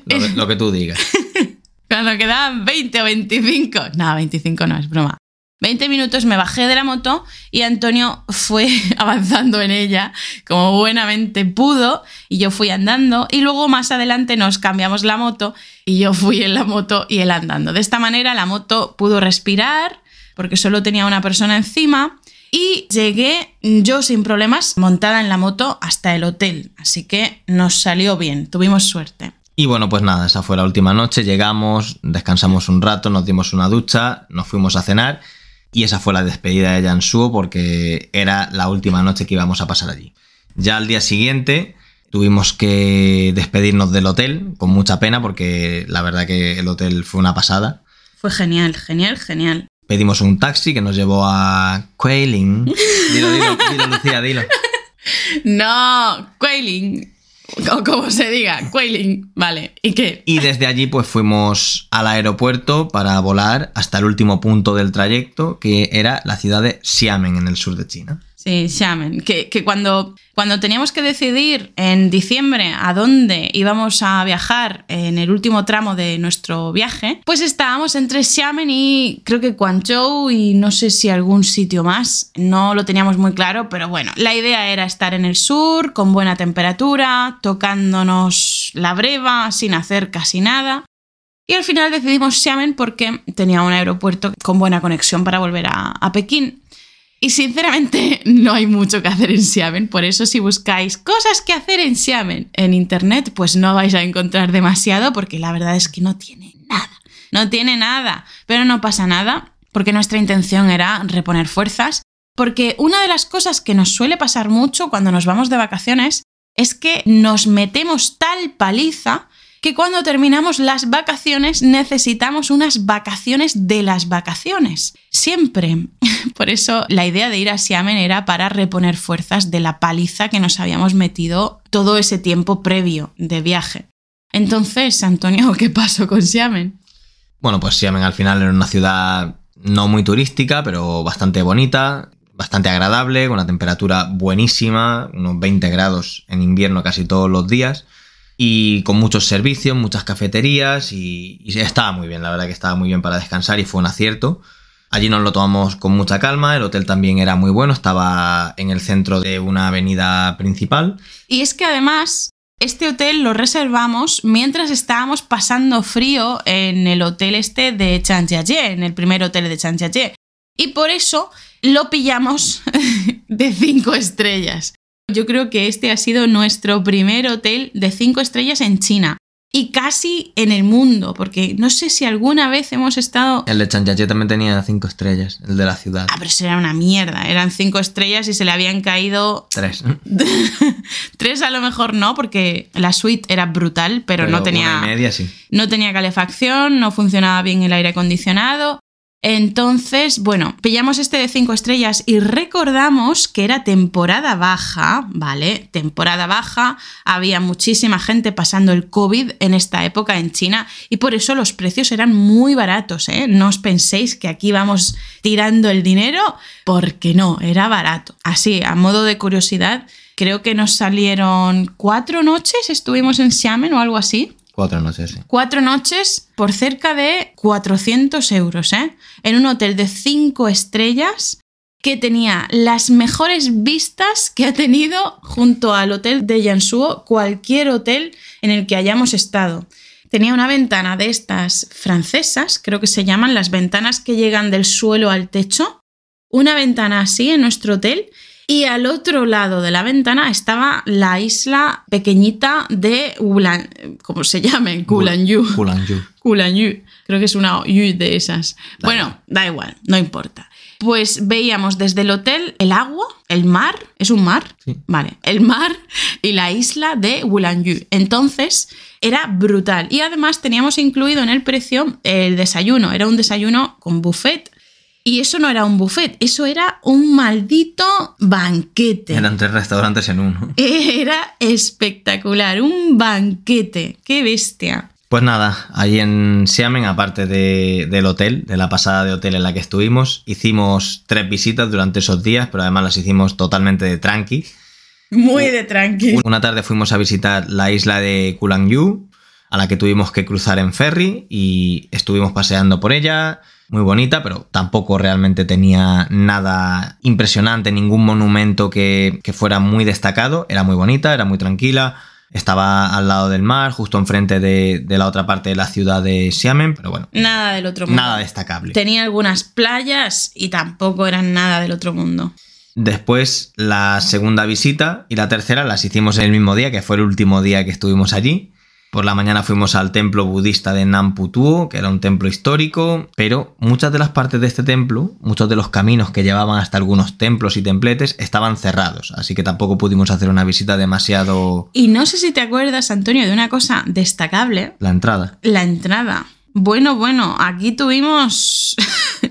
lo, lo que tú digas. (laughs) Cuando quedaban 20 o 25. No, 25 no, es broma. 20 minutos me bajé de la moto y Antonio fue (laughs) avanzando en ella como buenamente pudo y yo fui andando y luego más adelante nos cambiamos la moto y yo fui en la moto y él andando. De esta manera la moto pudo respirar porque solo tenía una persona encima y llegué yo sin problemas montada en la moto hasta el hotel. Así que nos salió bien, tuvimos suerte. Y bueno, pues nada, esa fue la última noche, llegamos, descansamos un rato, nos dimos una ducha, nos fuimos a cenar y esa fue la despedida de Jansuo porque era la última noche que íbamos a pasar allí. Ya al día siguiente tuvimos que despedirnos del hotel con mucha pena porque la verdad que el hotel fue una pasada. Fue genial, genial, genial. Pedimos un taxi que nos llevó a Quailing. (laughs) Dilo, dilo, dilo, Lucía, dilo. No, Quailing. (laughs) O como se diga, Quailing, vale. ¿Y qué? Y desde allí pues fuimos al aeropuerto para volar hasta el último punto del trayecto, que era la ciudad de Xiamen, en el sur de China. Sí, Xiamen. Que, que cuando, cuando teníamos que decidir en diciembre a dónde íbamos a viajar en el último tramo de nuestro viaje, pues estábamos entre Xiamen y creo que Guangzhou y no sé si algún sitio más. No lo teníamos muy claro, pero bueno, la idea era estar en el sur, con buena temperatura, tocándonos la breva, sin hacer casi nada. Y al final decidimos Xiamen porque tenía un aeropuerto con buena conexión para volver a, a Pekín. Y sinceramente (laughs) no hay mucho que hacer en Xiamen, por eso si buscáis cosas que hacer en Xiamen en internet, pues no vais a encontrar demasiado porque la verdad es que no tiene nada. No tiene nada, pero no pasa nada porque nuestra intención era reponer fuerzas, porque una de las cosas que nos suele pasar mucho cuando nos vamos de vacaciones es que nos metemos tal paliza que cuando terminamos las vacaciones necesitamos unas vacaciones de las vacaciones. Siempre. (laughs) Por eso la idea de ir a Xiamen era para reponer fuerzas de la paliza que nos habíamos metido todo ese tiempo previo de viaje. Entonces, Antonio, (laughs) ¿qué pasó con Xiamen? Bueno, pues Xiamen al final era una ciudad no muy turística, pero bastante bonita, bastante agradable, con una temperatura buenísima, unos 20 grados en invierno casi todos los días y con muchos servicios, muchas cafeterías y, y, (laughs) estaba muy bien, la verdad que estaba muy bien para descansar y fue un acierto. Allí nos lo tomamos con mucha calma, el hotel también era muy bueno, estaba en el centro de una avenida principal. Y es que además este hotel lo reservamos mientras estábamos pasando frío en el hotel este de Chanjiajie, en el primer hotel de Chanjiajie. Y por eso lo pillamos (laughs) de cinco estrellas. Yo creo que este ha sido nuestro primer hotel de cinco estrellas en China y casi en el mundo, porque no sé si alguna vez hemos estado... El de Chanjiajie también tenía cinco estrellas, el de la ciudad. Ah, pero eso era una mierda, eran cinco estrellas y se le habían caído... Tres. (laughs) Tres a lo mejor no, porque la suite era brutal, pero, Pero no tenía... Una y media, sí. No tenía calefacción, no funcionaba bien el aire acondicionado. Entonces, bueno, pillamos este de 5 estrellas y recordamos que era temporada baja, ¿vale? Temporada baja, había muchísima gente pasando el COVID en esta época en China y por eso los precios eran muy baratos, ¿eh? No os penséis que aquí vamos tirando el dinero, porque no, era barato. Así, a modo de curiosidad, creo que nos salieron cuatro noches, estuvimos en Xiamen o algo así. Cuatro noches. Cuatro noches por cerca de 400 euros, ¿eh? En un hotel de cinco estrellas que tenía las mejores vistas que ha tenido junto al hotel de Yansuo cualquier hotel en el que hayamos estado. Tenía una ventana de estas francesas, creo que se llaman las ventanas que llegan del suelo al techo. Una ventana así en nuestro hotel y al otro lado de la ventana estaba la isla pequeñita de Ulan, ¿cómo se llame? Gulanyu. Gulanyu. (laughs) Gulanyu. Creo que es una yu de esas. Da bueno, da igual, no importa. Pues veíamos desde el hotel el agua, el mar, ¿es un mar? Sí. Vale, el mar y la isla de Wulanyu. Entonces era brutal. Y además teníamos incluido en el precio el desayuno. Era un desayuno con buffet. Y eso no era un buffet, eso era un maldito banquete. Eran tres restaurantes en uno. (laughs) Era espectacular, un banquete. ¡Qué bestia! Pues nada, ahí en Xiamen, aparte de- del hotel, de la pasada de hotel en la que estuvimos, hicimos tres visitas durante esos días, pero además las hicimos totalmente de tranqui. Muy de tranqui. Una tarde fuimos a visitar la isla de Kulangyu, a la que tuvimos que cruzar en ferry y estuvimos paseando por ella, muy bonita, pero tampoco realmente tenía nada impresionante, ningún monumento que, que fuera muy destacado, era muy bonita, era muy tranquila, estaba al lado del mar, justo enfrente de, de la otra parte de la ciudad de Xiamen, pero bueno, Nada del otro mundo. nada destacable. Tenía algunas playas y tampoco eran nada del otro mundo. Después la segunda visita y la tercera las hicimos el mismo día, que fue el último día que estuvimos allí. Por la mañana fuimos al templo budista de Namputuo, que era un templo histórico, pero muchas de las partes de este templo, muchos de los caminos que llevaban hasta algunos templos y templetes estaban cerrados, así que tampoco pudimos hacer una visita demasiado Y no sé si te acuerdas, Antonio, de una cosa destacable, la entrada. la entrada. Bueno, bueno, aquí tuvimos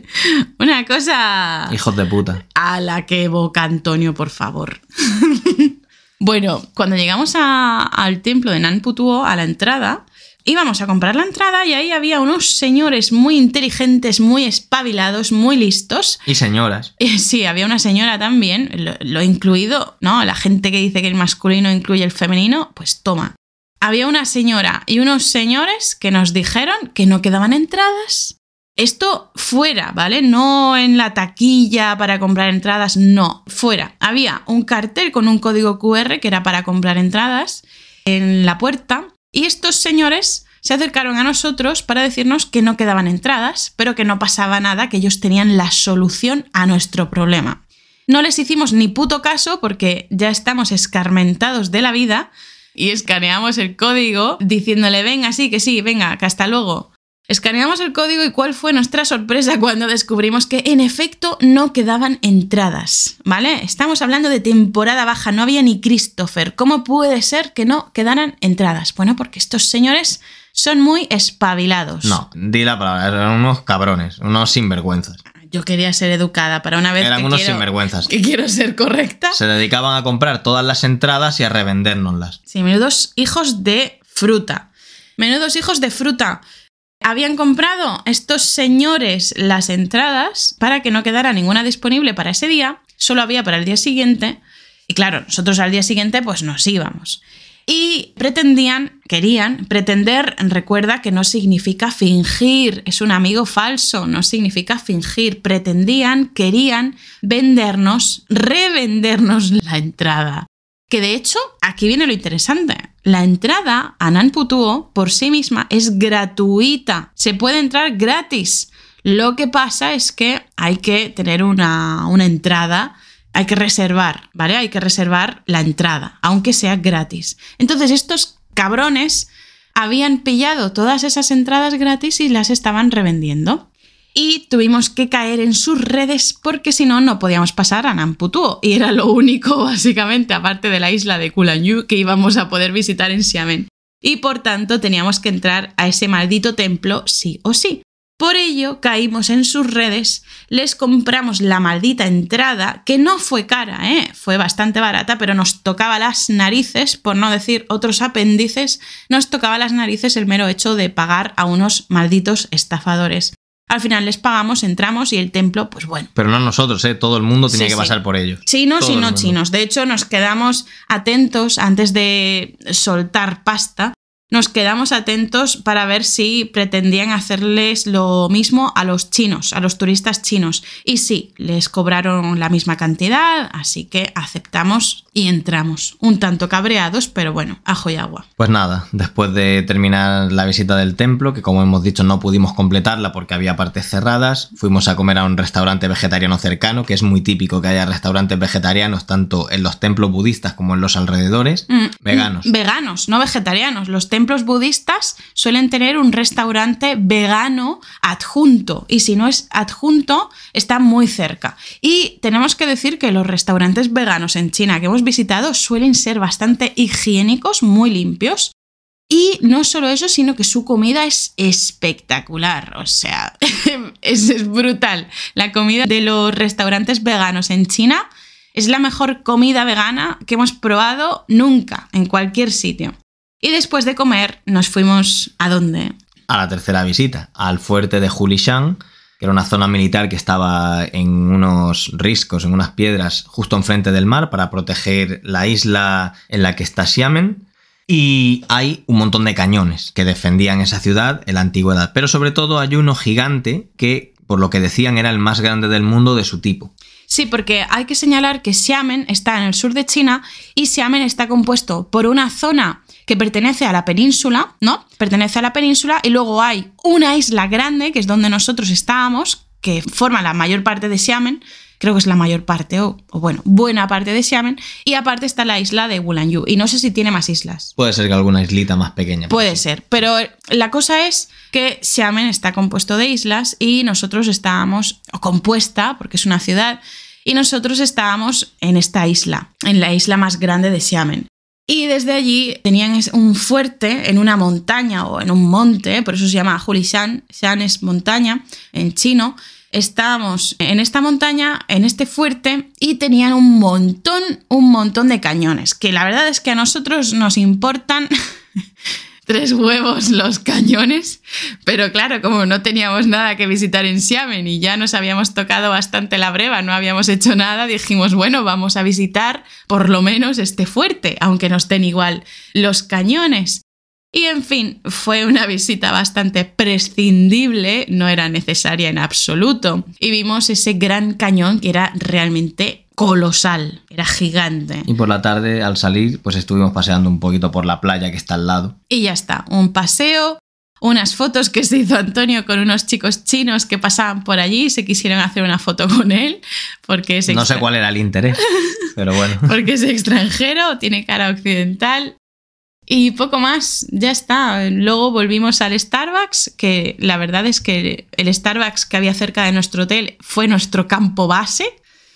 (laughs) una cosa Hijos de puta. a la que evoca Antonio, por favor. (laughs) bueno, cuando llegamos a- al templo de Nanputuo, a la entrada, íbamos a comprar la entrada y ahí había unos señores muy inteligentes, muy espabilados, muy listos. Y señoras. (laughs) Sí, había una señora también, lo, lo incluido, ¿no? La gente que dice que el masculino incluye el femenino, pues toma. Había una señora y unos señores que nos dijeron que no quedaban entradas. Esto fuera, ¿vale? No en la taquilla para comprar entradas, no, fuera. Había un cartel con un código QR que era para comprar entradas en la puerta y estos señores se acercaron a nosotros para decirnos que no quedaban entradas, pero que no pasaba nada, que ellos tenían la solución a nuestro problema. No les hicimos ni puto caso porque ya estamos escarmentados de la vida y escaneamos el código diciéndole, venga, sí, que sí, venga, que hasta luego. Escaneamos el código y cuál fue nuestra sorpresa cuando descubrimos que en efecto no quedaban entradas, ¿vale? Estamos hablando de temporada baja, no había ni Christopher. ¿Cómo puede ser que no quedaran entradas? Bueno, porque estos señores son muy espabilados. No, di la palabra, eran unos cabrones, unos sinvergüenzas. Yo quería ser educada para una vez Eran que unos quiero, sinvergüenzas. que quiero ser correcta. Se dedicaban a comprar todas las entradas y a revendérnoslas. Sí, menudos hijos de fruta. Menudos hijos de fruta. Habían comprado estos señores las entradas para que no quedara ninguna disponible para ese día, solo había para el día siguiente. Y claro, nosotros al día siguiente pues nos íbamos. Y pretendían, querían, pretender, recuerda que no significa fingir, es un amigo falso, no significa fingir. Pretendían, querían vendernos, revendernos la entrada. Que de hecho, aquí viene lo interesante. La entrada a Nanputuo por sí misma es gratuita. Se puede entrar gratis. Lo que pasa es que hay que tener una, una entrada, hay que reservar, ¿vale? Hay que reservar la entrada, aunque sea gratis. Entonces, estos cabrones habían pillado todas esas entradas gratis y las estaban revendiendo y tuvimos que caer en sus redes porque si no, no podíamos pasar a Namputuo. Y era lo único, (laughs) básicamente, aparte de la isla de Kulanyu, que íbamos a poder visitar en Xiamen. Y por tanto, teníamos que entrar a ese maldito templo sí o sí. Por ello, caímos en sus redes, les compramos la maldita entrada, que no fue cara, ¿eh? fue bastante barata, pero nos tocaba las narices, por no decir otros apéndices, nos tocaba las narices el mero hecho de pagar a unos malditos estafadores. Al final les pagamos, entramos y el templo, pues bueno. Pero no nosotros, ¿eh? todo el mundo tenía Sí, que sí. pasar por ello. Chinos Todo y no chinos. De hecho, nos quedamos atentos antes de soltar pasta. Nos quedamos atentos para ver si pretendían hacerles lo mismo a los chinos, a los turistas chinos. Y sí, les cobraron la misma cantidad, así que aceptamos y entramos. Un tanto cabreados, pero bueno, ajo y agua. Pues nada, después de terminar la visita del templo, que como hemos dicho no pudimos completarla porque había partes cerradas, fuimos a comer a un restaurante vegetariano cercano, que es muy típico que haya restaurantes vegetarianos tanto en los templos budistas como en los alrededores, Mm, veganos. Veganos, no vegetarianos. Los templos budistas suelen tener un restaurante vegano adjunto y si no es adjunto está muy cerca. Y tenemos que decir que los restaurantes veganos en China que hemos visitado suelen ser bastante higiénicos, muy limpios. Y no solo eso, sino que su comida es espectacular. O sea, (laughs) es, es brutal. La comida de los restaurantes veganos en China es la mejor comida vegana que hemos probado nunca en cualquier sitio. Y después de comer nos fuimos a dónde? A la tercera visita, al fuerte de Julishan, que era una zona militar que estaba en unos riscos, en unas piedras justo enfrente del mar para proteger la isla en la que está Xiamen. Y hay un montón de cañones que defendían esa ciudad en la antigüedad. Pero sobre todo hay uno gigante que, por lo que decían, era el más grande del mundo de su tipo. Sí, porque hay que señalar que Xiamen está en el sur de China y Xiamen está compuesto por una zona que pertenece a la península, ¿no? Pertenece a la península y luego hay una isla grande, que es donde nosotros estábamos, que forma la mayor parte de Xiamen, creo que es la mayor parte, o, o bueno, buena parte de Xiamen, y aparte está la isla de Wulanyu, y no sé si tiene más islas. Puede ser que alguna islita más pequeña. Puede ser, pero la cosa es que Xiamen está compuesto de islas y nosotros estábamos, o compuesta, porque es una ciudad, y nosotros estábamos en esta isla, en la isla más grande de Xiamen. Y desde allí tenían un fuerte en una montaña o en un monte, por eso se llama Julishan, Shan es montaña en chino. Estábamos en esta montaña, en este fuerte, y tenían un montón, un montón de cañones, que la verdad es que a nosotros nos importan (laughs) tres huevos los cañones, pero claro, como no teníamos nada que visitar en Xiamen y ya nos habíamos tocado bastante la breva, no habíamos hecho nada, dijimos, bueno, vamos a visitar por lo menos este fuerte, aunque nos den igual los cañones. Y en fin, fue una visita bastante prescindible, no era necesaria en absoluto. Y vimos ese gran cañón que era realmente colosal, era gigante. Y por la tarde, al salir, pues estuvimos paseando un poquito por la playa que está al lado. Y ya está, un paseo, unas fotos que se hizo Antonio con unos chicos chinos que pasaban por allí y se quisieron hacer una foto con él, porque es No sé cuál era el interés, pero bueno. (laughs) porque es extranjero, tiene cara occidental. Y poco más, ya está. Luego volvimos al Starbucks, que la verdad es que el Starbucks que había cerca de nuestro hotel fue nuestro campo base.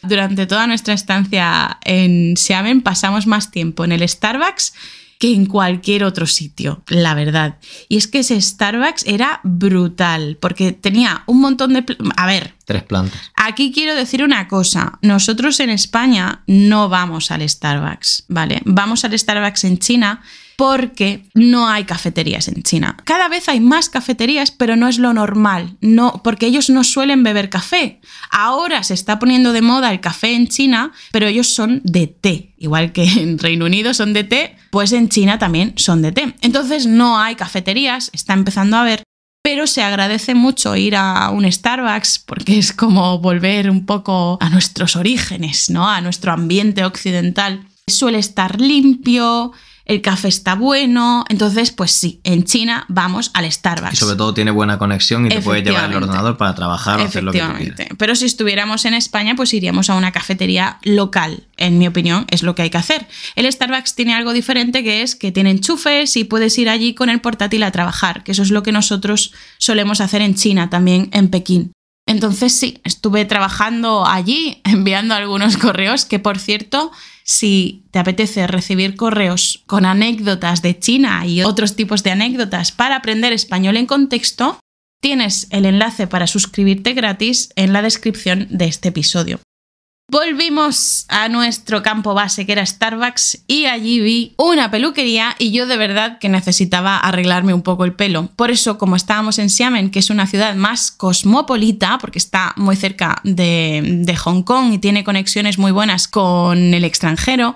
Durante toda nuestra estancia en Xiamen pasamos más tiempo en el Starbucks que en cualquier otro sitio, la verdad. Y es que ese Starbucks era brutal, porque tenía un montón de... A ver. Tres plantas. Aquí quiero decir una cosa. Nosotros en España no vamos al Starbucks, ¿vale? Vamos al Starbucks en China porque no hay cafeterías en China. Cada vez hay más cafeterías, pero no es lo normal, no, porque ellos no suelen beber café. Ahora se está poniendo de moda el café en China, pero ellos son de té, igual que (laughs) en Reino Unido son de té, pues en China también son de té. Entonces no hay cafeterías, está empezando a haber, pero se agradece mucho ir a un Starbucks porque es como volver un poco a nuestros orígenes, ¿no? A nuestro ambiente occidental. Suele estar limpio, el café está bueno, entonces pues sí, en China vamos al Starbucks. Y sobre todo tiene buena conexión y te puedes llevar el ordenador para trabajar o hacer lo que tú quieras. Pero si estuviéramos en España, pues iríamos a una cafetería local. En mi opinión, es lo que hay que hacer. El Starbucks tiene algo diferente que es que tiene enchufes y puedes ir allí con el portátil a trabajar, que eso es lo que nosotros solemos hacer en China, también en Pekín. Entonces sí, estuve trabajando allí, (laughs) enviando algunos correos, que por cierto, si te apetece recibir correos con anécdotas de China y otros tipos de anécdotas para aprender español en contexto, tienes el enlace para suscribirte gratis en la descripción de este episodio. Volvimos a nuestro campo base que era Starbucks y allí vi una peluquería y yo de verdad que necesitaba arreglarme un poco el pelo. Por eso, como estábamos en Xiamen, que es una ciudad más cosmopolita, porque está muy cerca de, de Hong Kong y tiene conexiones muy buenas con el extranjero,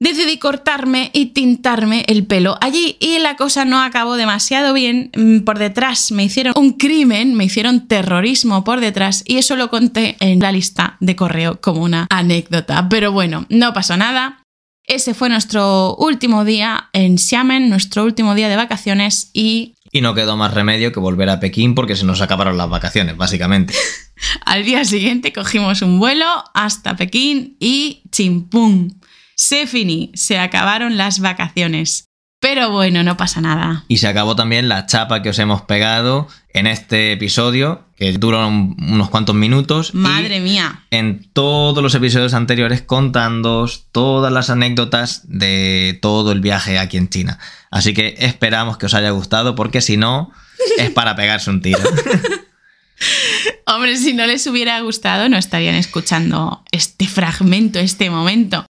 decidí cortarme y tintarme el pelo allí y la cosa no acabó demasiado bien. Mm, por detrás me hicieron un crimen, me hicieron terrorismo por detrás y eso lo conté en la lista de correo como una anécdota. Pero bueno, no pasó nada. Ese fue nuestro último día en Xiamen, nuestro último día de vacaciones y... Y no quedó más remedio que volver a Pekín porque se nos acabaron las vacaciones, básicamente. (laughs) Al día siguiente cogimos un vuelo hasta Pekín y chimpum se finí, se acabaron las vacaciones. Pero bueno, no pasa nada. Y se acabó también la chapa que os hemos pegado en este episodio, que dura unos cuantos minutos. Madre mía. En todos los episodios anteriores contándoos todas las anécdotas de todo el viaje aquí en China. Así que esperamos que os haya gustado, porque si no, es para (laughs) pegarse un tiro. Hombre, si no les hubiera gustado, no estarían escuchando este fragmento, este momento.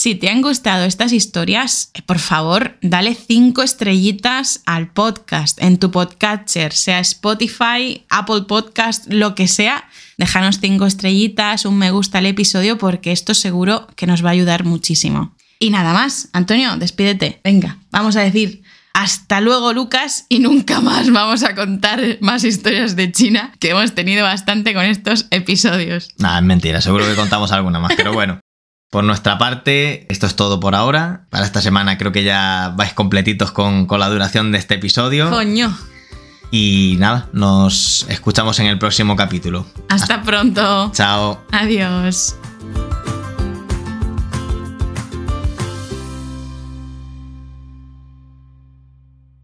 Si te han gustado estas historias, eh, por favor, dale cinco estrellitas al podcast en tu podcatcher, sea Spotify, Apple Podcast, lo que sea. Déjanos cinco estrellitas, un me gusta al episodio, porque esto seguro que nos va a ayudar muchísimo. Y nada más, Antonio, despídete. Venga, vamos a decir hasta luego, Lucas, y nunca más vamos a contar más historias de China, que hemos tenido bastante con estos episodios. Nada, es mentira, seguro que contamos alguna más, pero bueno. Por nuestra parte, esto es todo por ahora. Para esta semana creo que ya vais completitos con, con la duración de este episodio. Coño. Y nada, nos escuchamos en el próximo capítulo. Hasta, Hasta pronto. Chao. Adiós.